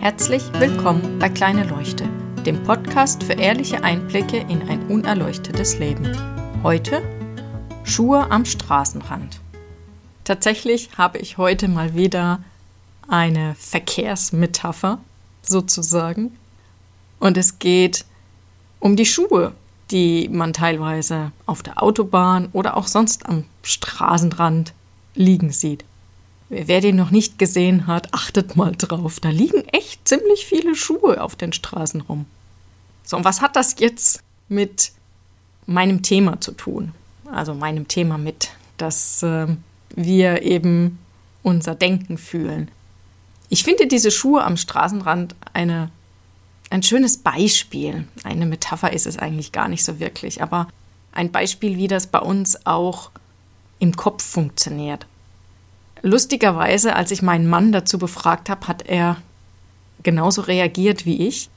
Herzlich willkommen bei Kleine Leuchte, dem Podcast für ehrliche Einblicke in ein unerleuchtetes Leben. Heute Schuhe am Straßenrand. Tatsächlich habe ich heute mal wieder eine Verkehrsmetapher sozusagen. Und es geht um die Schuhe, die man teilweise auf der Autobahn oder auch sonst am Straßenrand liegen sieht. Wer den noch nicht gesehen hat, achtet mal drauf. Da liegen echt ziemlich viele Schuhe auf den Straßen rum. So, und was hat das jetzt mit meinem Thema zu tun? Also meinem Thema mit, dass äh, wir eben unser Denken fühlen. Ich finde diese Schuhe am Straßenrand eine, ein schönes Beispiel. Eine Metapher ist es eigentlich gar nicht so wirklich, aber ein Beispiel, wie das bei uns auch im Kopf funktioniert. Lustigerweise, als ich meinen Mann dazu befragt habe, hat er genauso reagiert wie ich.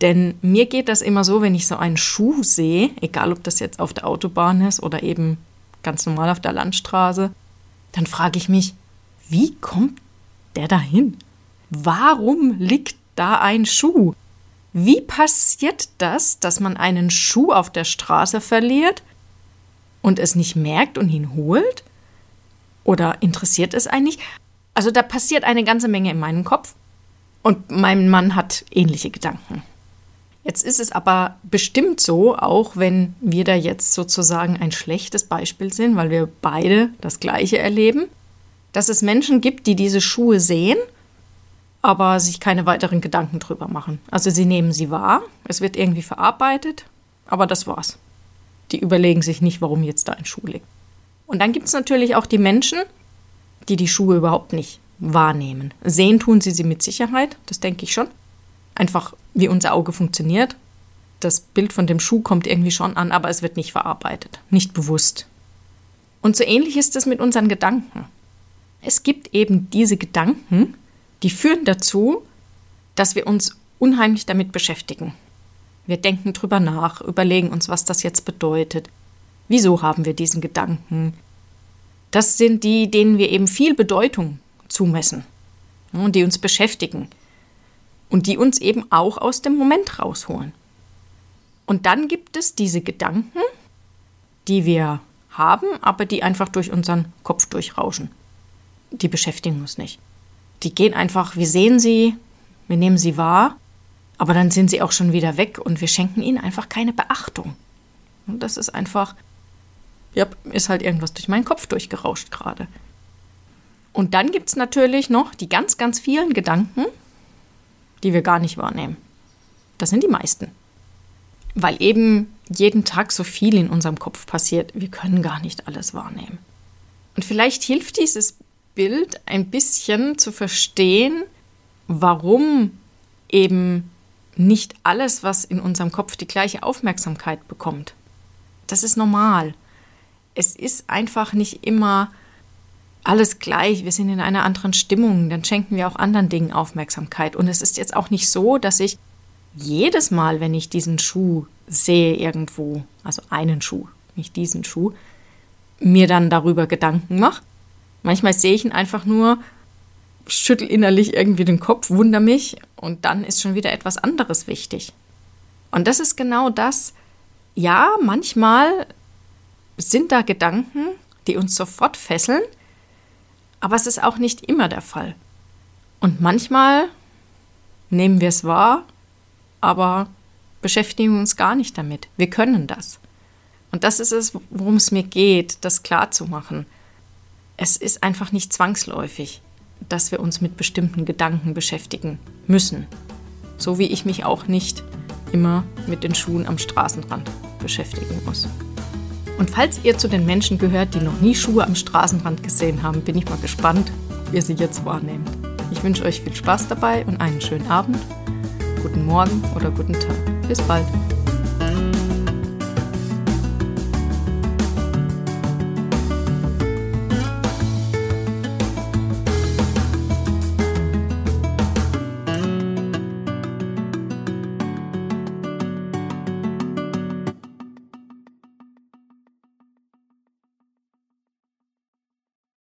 Denn mir geht das immer so, wenn ich so einen Schuh sehe, egal ob das jetzt auf der Autobahn ist oder eben ganz normal auf der Landstraße, dann frage ich mich, wie kommt der dahin? Warum liegt da ein Schuh? Wie passiert das, dass man einen Schuh auf der Straße verliert und es nicht merkt und ihn holt? Oder interessiert es eigentlich? Also da passiert eine ganze Menge in meinem Kopf und mein Mann hat ähnliche Gedanken. Jetzt ist es aber bestimmt so, auch wenn wir da jetzt sozusagen ein schlechtes Beispiel sind, weil wir beide das Gleiche erleben, dass es Menschen gibt, die diese Schuhe sehen, aber sich keine weiteren Gedanken drüber machen. Also sie nehmen sie wahr, es wird irgendwie verarbeitet, aber das war's. Die überlegen sich nicht, warum jetzt da ein Schuh liegt. Und dann gibt es natürlich auch die Menschen, die die Schuhe überhaupt nicht wahrnehmen. Sehen tun sie sie mit Sicherheit, das denke ich schon. Einfach wie unser Auge funktioniert. Das Bild von dem Schuh kommt irgendwie schon an, aber es wird nicht verarbeitet, nicht bewusst. Und so ähnlich ist es mit unseren Gedanken. Es gibt eben diese Gedanken, die führen dazu, dass wir uns unheimlich damit beschäftigen. Wir denken drüber nach, überlegen uns, was das jetzt bedeutet, Wieso haben wir diesen Gedanken? Das sind die, denen wir eben viel Bedeutung zumessen und die uns beschäftigen und die uns eben auch aus dem Moment rausholen. Und dann gibt es diese Gedanken, die wir haben, aber die einfach durch unseren Kopf durchrauschen. Die beschäftigen uns nicht. Die gehen einfach, wir sehen sie, wir nehmen sie wahr, aber dann sind sie auch schon wieder weg und wir schenken ihnen einfach keine Beachtung. Und das ist einfach ja, ist halt irgendwas durch meinen Kopf durchgerauscht gerade. Und dann gibt es natürlich noch die ganz, ganz vielen Gedanken, die wir gar nicht wahrnehmen. Das sind die meisten. Weil eben jeden Tag so viel in unserem Kopf passiert, wir können gar nicht alles wahrnehmen. Und vielleicht hilft dieses Bild ein bisschen zu verstehen, warum eben nicht alles, was in unserem Kopf die gleiche Aufmerksamkeit bekommt. Das ist normal es ist einfach nicht immer alles gleich, wir sind in einer anderen Stimmung, dann schenken wir auch anderen Dingen Aufmerksamkeit. Und es ist jetzt auch nicht so, dass ich jedes Mal, wenn ich diesen Schuh sehe irgendwo, also einen Schuh, nicht diesen Schuh, mir dann darüber Gedanken mache. Manchmal sehe ich ihn einfach nur, schüttel innerlich irgendwie den Kopf, wundere mich und dann ist schon wieder etwas anderes wichtig. Und das ist genau das. Ja, manchmal sind da Gedanken, die uns sofort fesseln, aber es ist auch nicht immer der Fall. Und manchmal nehmen wir es wahr, aber beschäftigen uns gar nicht damit. Wir können das. Und das ist es, worum es mir geht, das klarzumachen. Es ist einfach nicht zwangsläufig, dass wir uns mit bestimmten Gedanken beschäftigen müssen. So wie ich mich auch nicht immer mit den Schuhen am Straßenrand beschäftigen muss. Und falls ihr zu den Menschen gehört, die noch nie Schuhe am Straßenrand gesehen haben, bin ich mal gespannt, wie ihr sie jetzt wahrnehmt. Ich wünsche euch viel Spaß dabei und einen schönen Abend, guten Morgen oder guten Tag. Bis bald.